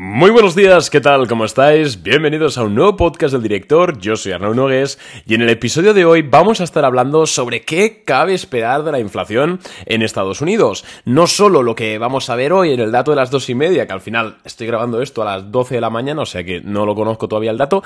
Muy buenos días, ¿qué tal? ¿Cómo estáis? Bienvenidos a un nuevo podcast del director, yo soy Arnaud Nogues y en el episodio de hoy vamos a estar hablando sobre qué cabe esperar de la inflación en Estados Unidos. No solo lo que vamos a ver hoy en el dato de las dos y media, que al final estoy grabando esto a las 12 de la mañana, o sea que no lo conozco todavía el dato,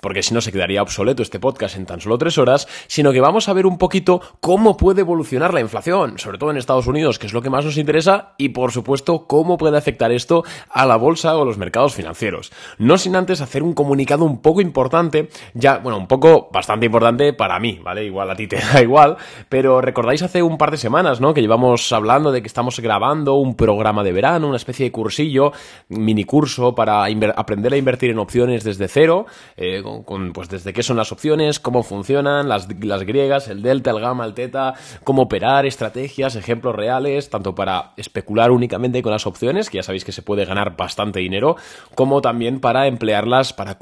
porque si no se quedaría obsoleto este podcast en tan solo tres horas, sino que vamos a ver un poquito cómo puede evolucionar la inflación, sobre todo en Estados Unidos, que es lo que más nos interesa, y por supuesto cómo puede afectar esto a la bolsa o los mercados financieros. No sin antes hacer un comunicado un poco importante, ya, bueno, un poco bastante importante para mí, ¿vale? Igual a ti te da igual, pero recordáis hace un par de semanas, ¿no? Que llevamos hablando de que estamos grabando un programa de verano, una especie de cursillo, mini curso para aprender a invertir en opciones desde cero, eh, con, pues desde qué son las opciones, cómo funcionan, las, las griegas, el delta, el gamma, el teta, cómo operar, estrategias, ejemplos reales, tanto para especular únicamente con las opciones, que ya sabéis que se puede ganar bastante dinero, como también para emplearlas para,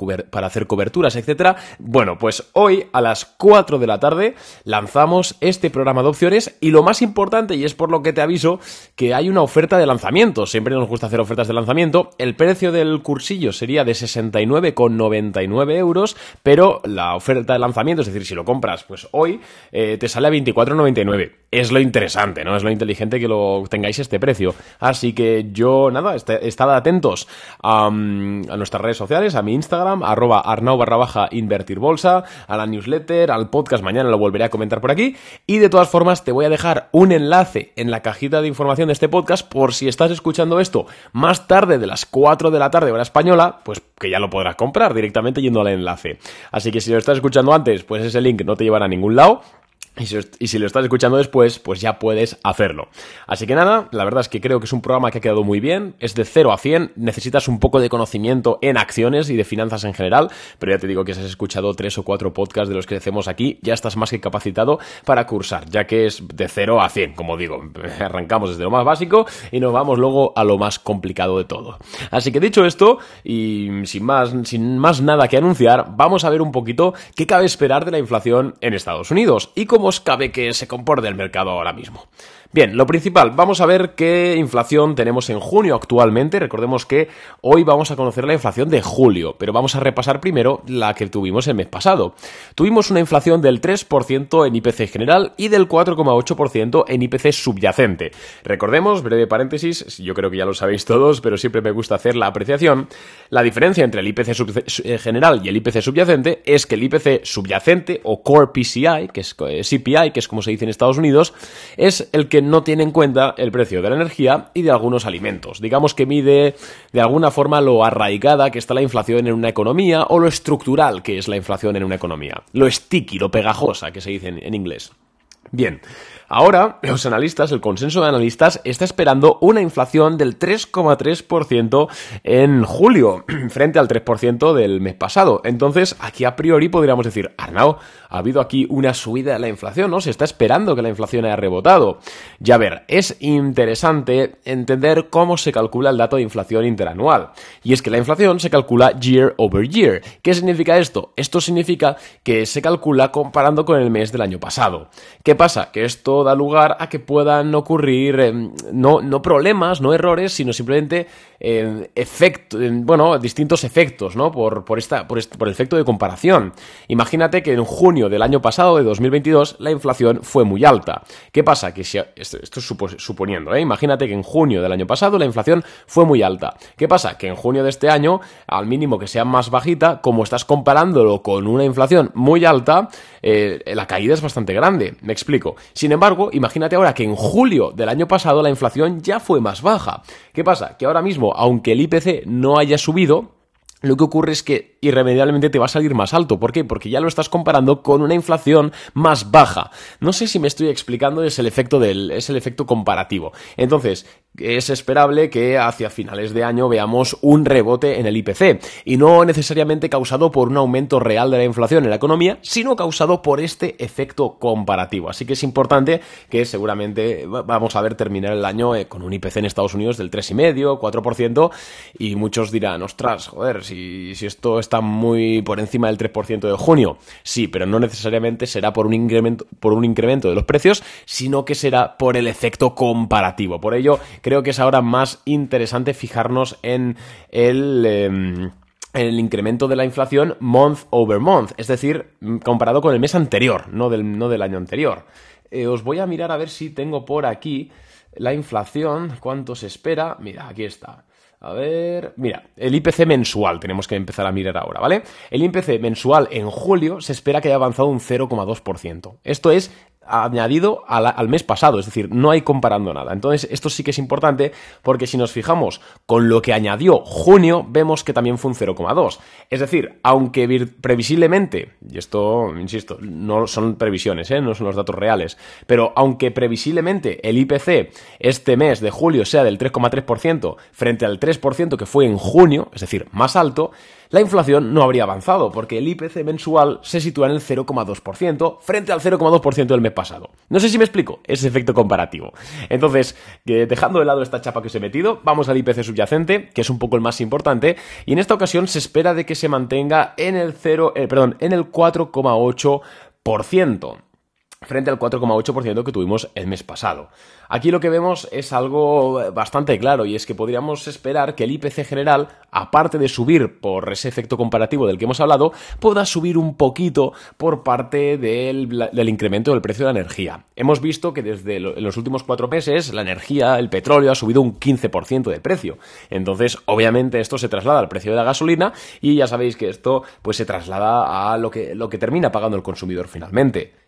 hacer coberturas, etcétera. Bueno, pues hoy a las 4 de la tarde lanzamos este programa de opciones y lo más importante, y es por lo que te aviso, que hay una oferta de lanzamiento. Siempre nos gusta hacer ofertas de lanzamiento. El precio del cursillo sería de 69,99 euros, pero la oferta de lanzamiento, es decir, si lo compras pues hoy, eh, te sale a 24,99. Es lo interesante, ¿no? Es lo inteligente que lo tengáis este precio. Así que yo, nada, estad atentos a, nuestras redes sociales, a mi Instagram, arroba arnau barra baja invertir bolsa, a la newsletter, al podcast, mañana lo volveré a comentar por aquí. Y de todas formas, te voy a dejar un enlace en la cajita de información de este podcast por si estás escuchando esto más tarde de las 4 de la tarde, hora española, pues que ya lo podrás comprar directamente yendo al enlace. Así que si lo estás escuchando antes, pues ese link no te llevará a ningún lado. Y si, lo estás escuchando después, pues ya puedes hacerlo. Así que nada, la verdad es que creo que es un programa que ha quedado muy bien. Es de 0 a 100. Necesitas un poco de conocimiento en acciones y de finanzas en general. Pero ya te digo que si has escuchado tres o cuatro podcasts de los que hacemos aquí, ya estás más que capacitado para cursar, ya que es de 0 a 100, como digo. Arrancamos desde lo más básico y nos vamos luego a lo más complicado de todo. Así que dicho esto, y sin más, sin más nada que anunciar, vamos a ver un poquito qué cabe esperar de la inflación en Estados Unidos y cómo cabe que se comporte el mercado ahora mismo. Bien, lo principal, vamos a ver qué inflación tenemos en junio actualmente. Recordemos que hoy vamos a conocer la inflación de julio, pero vamos a repasar primero la que tuvimos el mes pasado. Tuvimos una inflación del 3% en IPC general y del 4,8% en IPC subyacente. Recordemos, breve paréntesis, yo creo que ya lo sabéis todos, pero siempre me gusta hacer la apreciación. La diferencia entre el IPC eh, general y el IPC subyacente es que el IPC subyacente o Core PCI, que es eh, CPI, que es como se dice en Estados Unidos, es el que no tiene en cuenta el precio de la energía y de algunos alimentos. Digamos que mide de alguna forma lo arraigada que está la inflación en una economía o lo estructural que es la inflación en una economía. Lo sticky, lo pegajosa que se dice en, inglés. Bien, ahora los analistas, el consenso de analistas está esperando una inflación del 3,3% en julio, frente al 3% del mes pasado. Entonces, aquí a priori podríamos decir, Arnau, ha habido aquí una subida de la inflación, ¿no? Se está esperando que la inflación haya rebotado. Ya ver, es interesante entender cómo se calcula el dato de inflación interanual. Y es que la inflación se calcula year over year. ¿Qué significa esto? Esto significa que se calcula comparando con el mes del año pasado. ¿Qué pasa? Que esto da lugar a que puedan ocurrir em, no, no problemas, no errores, sino simplemente eh, bueno, distintos efectos, ¿no? Por, por, esta, por, por el efecto de comparación. Imagínate que en junio del año pasado, de 2022, la inflación fue muy alta. ¿Qué pasa? Que si, esto, es suponiendo, ¿eh? Imagínate que en junio del año pasado la inflación fue muy alta. ¿Qué pasa? Que en junio de este año, al mínimo que sea más bajita, como estás comparándolo con una inflación muy alta, eh, la caída es bastante grande. Me explico. Sin embargo, imagínate ahora que en julio del año pasado la inflación ya fue más baja. ¿Qué pasa? Que ahora mismo aunque el IPC no haya subido, lo que ocurre es que irremediablemente te va a salir más alto. ¿Por qué? Porque ya lo estás comparando con una inflación más baja. No sé si me estoy explicando, es el efecto del, es el efecto comparativo. Entonces, es esperable que hacia finales de año veamos un rebote en el IPC y no necesariamente causado por un aumento real de la inflación en la economía, sino causado por este efecto comparativo. Así que es importante que seguramente vamos a ver terminar el año eh, con un IPC en Estados Unidos del 3,5, 4% y muchos dirán, ostras, joder, si, si esto está muy por encima del 3% de junio, sí, pero no necesariamente será por un incremento por un incremento de los precios, sino que será por el efecto comparativo. Por ello, creo que es ahora más interesante fijarnos en el... Em, incremento de la inflación month over month, es decir, comparado con el mes anterior, no del, no del año anterior. Eh, os voy a mirar a ver si tengo por aquí la inflación, cuánto se espera. Mira, aquí está. A ver, mira, el IPC mensual tenemos que empezar a mirar ahora, ¿vale? El IPC mensual en julio se espera que haya avanzado un 0,2%. Esto es añadido al, mes pasado, es decir, no hay comparando nada. Entonces, esto sí que es importante porque si nos fijamos con lo que añadió junio, vemos que también fue un 0,2. Es decir, aunque previsiblemente, y esto, insisto, no son previsiones, ¿eh? no son los datos reales, pero aunque previsiblemente el IPC este mes de julio sea del 3,3% frente al 3% que fue en junio, es decir, más alto, la inflación no habría avanzado, porque el IPC mensual se sitúa en el 0,2% frente al 0,2% del mes pasado. No sé si me explico ese efecto comparativo. Entonces, dejando de lado esta chapa que os he metido, vamos al IPC subyacente, que es un poco el más importante, y en esta ocasión se espera de que se mantenga en el 0, eh, perdón, en el 4,8% frente al 4,8% que tuvimos el mes pasado. Aquí lo que vemos es algo bastante claro y es que podríamos esperar que el IPC general, aparte de subir por ese efecto comparativo del que hemos hablado, pueda subir un poquito por parte del, incremento del precio de la energía. Hemos visto que desde los últimos cuatro meses la energía, el petróleo, ha subido un 15% de precio. Entonces, obviamente, esto se traslada al precio de la gasolina y ya sabéis que esto pues se traslada a lo que, lo que termina pagando el consumidor finalmente.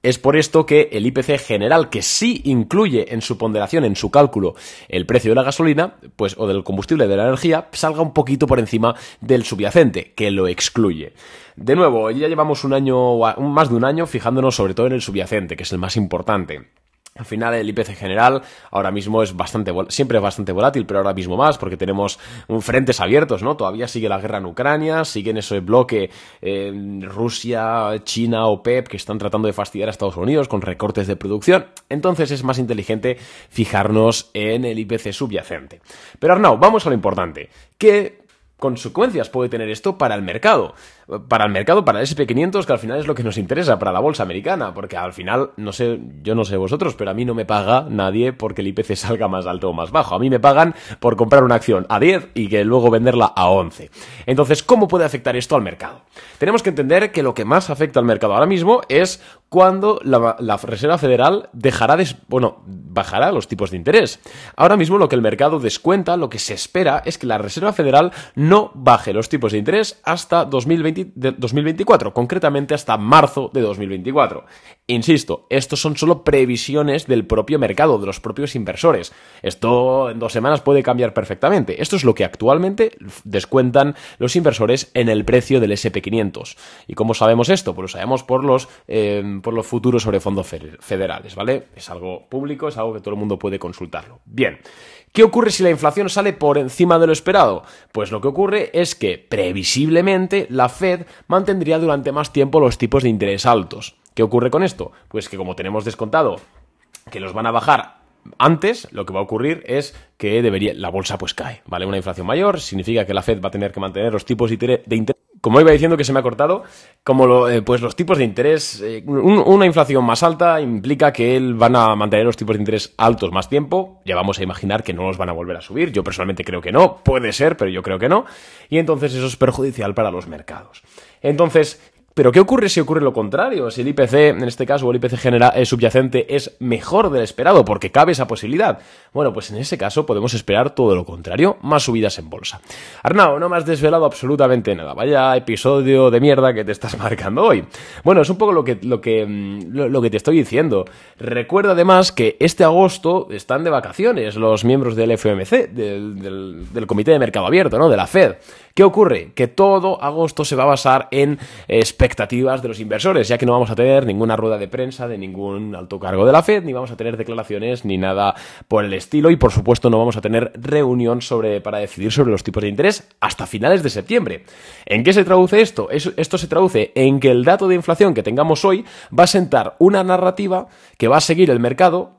Es por esto que el IPC general, que sí incluye en su ponderación, en su cálculo, el precio de la gasolina, pues, o del combustible de la energía, salga un poquito por encima del subyacente, que lo excluye. De nuevo, ya llevamos un año, más de un año, fijándonos sobre todo en el subyacente, que es el más importante. Al final el IPC general ahora mismo es bastante, siempre es bastante volátil, pero ahora mismo más, porque tenemos frentes abiertos, ¿no? Todavía sigue la guerra en Ucrania, sigue en ese bloque eh, Rusia, China o PEP que están tratando de fastidiar a Estados Unidos con recortes de producción. Entonces es más inteligente fijarnos en el IPC subyacente. Pero Arnau, vamos a lo importante. ¿Qué consecuencias puede tener esto para el mercado? para el mercado, para el SP500, que al final es lo que nos interesa, para la bolsa americana, porque al final, no sé, yo no sé vosotros, pero a mí no me paga nadie porque el IPC salga más alto o más bajo. A mí me pagan por comprar una acción a 10 y que luego venderla a 11. Entonces, ¿cómo puede afectar esto al mercado? Tenemos que entender que lo que más afecta al mercado ahora mismo es cuando la, Reserva Federal dejará de, bueno, bajará los tipos de interés. Ahora mismo lo que el mercado descuenta, lo que se espera es que la Reserva Federal baje los tipos de interés hasta 2020 2024, concretamente hasta marzo de 2024. Insisto, estos son solo previsiones del propio mercado, de los propios inversores. Esto en dos semanas puede cambiar perfectamente. Esto es lo que actualmente descuentan los inversores en el precio del SP500. ¿Y cómo sabemos esto? Pues lo sabemos por los, eh, por los futuros sobre fondos federales, ¿vale? Es algo público, es algo que todo el mundo puede consultarlo. Bien. ¿Qué ocurre si la inflación sale por encima de lo esperado? Pues lo que ocurre es que previsiblemente la Fed mantendría durante más tiempo los tipos de interés altos. ¿Qué ocurre con esto? Pues que como tenemos descontado que los van a bajar antes, lo que va a ocurrir es que debería, la bolsa pues cae, ¿vale? Una inflación mayor significa que la Fed va a tener que mantener los tipos de interés como iba diciendo que se me ha cortado, como eh, pues los tipos de interés, eh, una inflación más alta implica que van a mantener los tipos de interés altos más tiempo, ya vamos a imaginar que no los van a volver a subir, yo personalmente creo que no, puede ser, pero yo creo que no, y entonces eso es perjudicial para los mercados. Entonces, pero ¿qué ocurre si ocurre lo contrario? Si el IPC, en este caso, o el IPC general, eh, subyacente es mejor del esperado, porque cabe esa posibilidad. Bueno, pues en ese caso podemos esperar todo lo contrario, más subidas en bolsa. Arnau, no me has desvelado absolutamente nada. Vaya episodio de mierda que te estás marcando hoy. Bueno, es un poco lo que, lo que, mm, lo, que te estoy diciendo. Recuerda además que este agosto están de vacaciones los miembros del FOMC, del, del Comité de Mercado Abierto, ¿no? De la Fed. ¿Qué ocurre? Que todo agosto se va a basar en expectativas de los inversores, ya que no vamos a tener ninguna rueda de prensa de ningún alto cargo de la Fed, ni vamos a tener declaraciones ni nada por el estilo, y por supuesto no vamos a tener reunión sobre, para decidir sobre los tipos de interés hasta finales de septiembre. ¿En qué se traduce esto? Esto se traduce en que el dato de inflación que tengamos hoy va a sentar una narrativa que va a seguir el mercado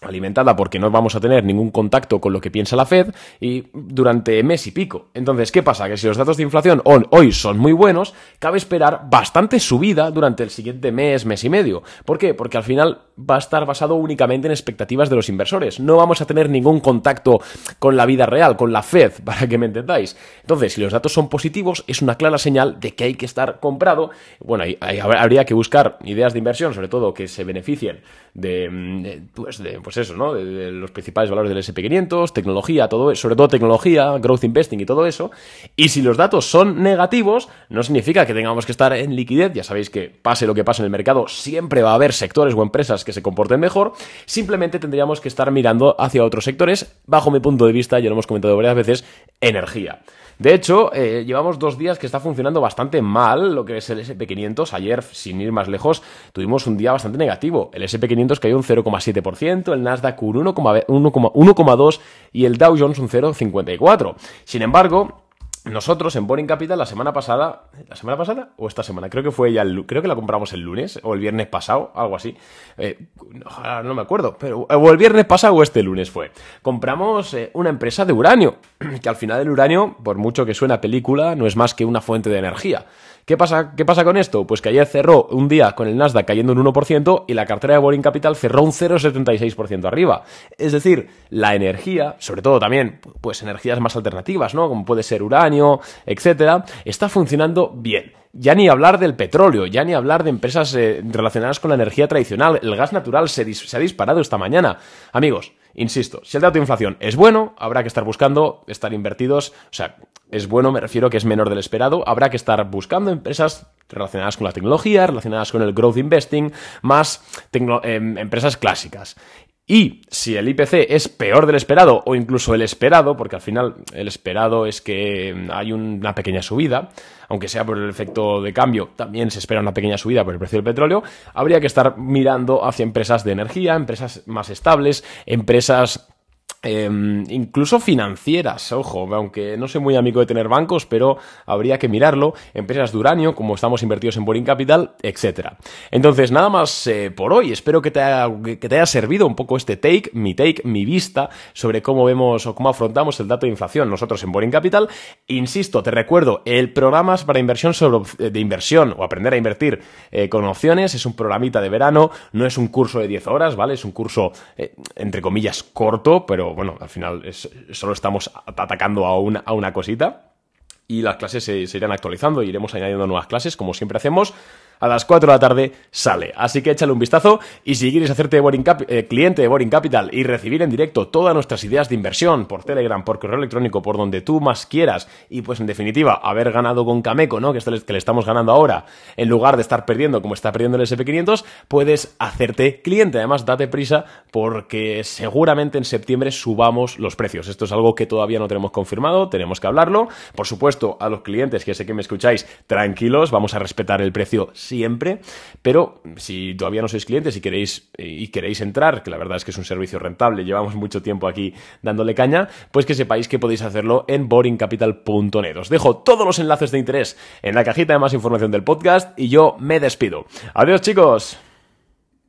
alimentada porque no vamos a tener ningún contacto con lo que piensa la Fed y durante mes y pico. Entonces, ¿qué pasa? Que si los datos de inflación hoy son muy buenos, cabe esperar bastante subida durante el siguiente mes, mes y medio. ¿Por qué? Porque al final va a estar basado únicamente en expectativas de los inversores. No vamos a tener ningún contacto con la vida real, con la Fed, para que me entendáis. Entonces, si los datos son positivos, es una clara señal de que hay que estar comprado. Bueno, ahí, habría que buscar ideas de inversión, sobre todo que se beneficien de, mm, pues, de pues eso, ¿no? De, los principales valores del SP500, tecnología, todo eso, sobre todo tecnología, growth investing y todo eso. Y si los datos son negativos, no significa que tengamos que estar en liquidez. Ya sabéis que pase lo que pase en el mercado, siempre va a haber sectores o empresas que se comporten mejor. Simplemente tendríamos que estar mirando hacia otros sectores. Bajo mi punto de vista, ya lo hemos comentado varias veces, energía. De hecho, eh, llevamos dos días que está funcionando bastante mal lo que es el SP500. Ayer, sin ir más lejos, tuvimos un día bastante negativo. El SP500 cayó un 0,7%, el Nasdaq un 1,2% y el Dow Jones un 0,54%. Sin embargo, nosotros en Boring Capital la semana pasada, ¿la semana pasada o esta semana? Creo que fue ya, el, creo que la compramos el lunes o el viernes pasado, algo así. Eh, no, me acuerdo, pero o el viernes pasado o este lunes fue. Compramos eh, una empresa de uranio, que al final el uranio, por mucho que suena película, no es más que una fuente de energía. ¿Qué pasa, ¿Qué pasa con esto? Pues que ayer cerró un día con el Nasdaq cayendo un 1% y la cartera de Boring Capital cerró un 0,76% arriba. Es decir, la energía, sobre todo también, pues energías más alternativas, ¿no? Como puede ser uranio, etcétera, está funcionando bien. Ya ni hablar del petróleo, ya ni hablar de empresas eh, relacionadas con la energía tradicional. El gas natural se, se ha disparado esta mañana. Amigos, insisto, si el dato de inflación es bueno, habrá que estar buscando, estar invertidos, o sea, es bueno, me refiero que es menor del esperado, habrá que estar buscando empresas relacionadas con la tecnología, relacionadas con el growth investing, más em, empresas clásicas. Y si el IPC es peor del esperado o incluso el esperado, porque al final el esperado es que hay una pequeña subida, aunque sea por el efecto de cambio, también se espera una pequeña subida por el precio del petróleo, habría que estar mirando hacia empresas de energía, empresas más estables, empresas Em, incluso financieras, ojo, aunque no soy muy amigo de tener bancos, pero habría que mirarlo, empresas de uranio, como estamos invertidos en Boring Capital, etc. Entonces, nada más eh, por hoy, espero que te, haya, que te haya servido un poco este take, mi take, mi vista sobre cómo vemos o cómo afrontamos el dato de inflación nosotros en Boring Capital. Insisto, te recuerdo, el programa para inversión sobre, eh, de inversión o aprender a invertir eh, con opciones es un programita de verano, no es un curso de 10 horas, ¿vale? Es un curso, entre comillas, corto, pero bueno, al final solo estamos atacando a una, a una cosita y las clases se, irán actualizando, iremos añadiendo nuevas clases, como siempre hacemos a las 4 de la tarde sale. Así que échale un vistazo y si quieres hacerte eh, cliente de Boring Capital y recibir en directo todas nuestras ideas de inversión por Telegram, por correo electrónico, por donde tú más quieras y pues en definitiva haber ganado con Cameco, ¿no? Que, que le estamos ganando ahora, en lugar de estar perdiendo como está perdiendo el SP500, puedes hacerte cliente. Además, date prisa porque seguramente en septiembre subamos los precios. Esto es algo que todavía no tenemos confirmado, tenemos que hablarlo. Por supuesto, a los clientes que sé que me escucháis, tranquilos, vamos a respetar el precio siempre, pero si todavía no sois clientes y queréis, y queréis entrar, que la verdad es que es un servicio rentable, llevamos mucho tiempo aquí dándole caña, pues que sepáis que podéis hacerlo en boringcapital.net. Os dejo todos los enlaces de interés en la cajita de más información del podcast y yo me despido. Adiós chicos.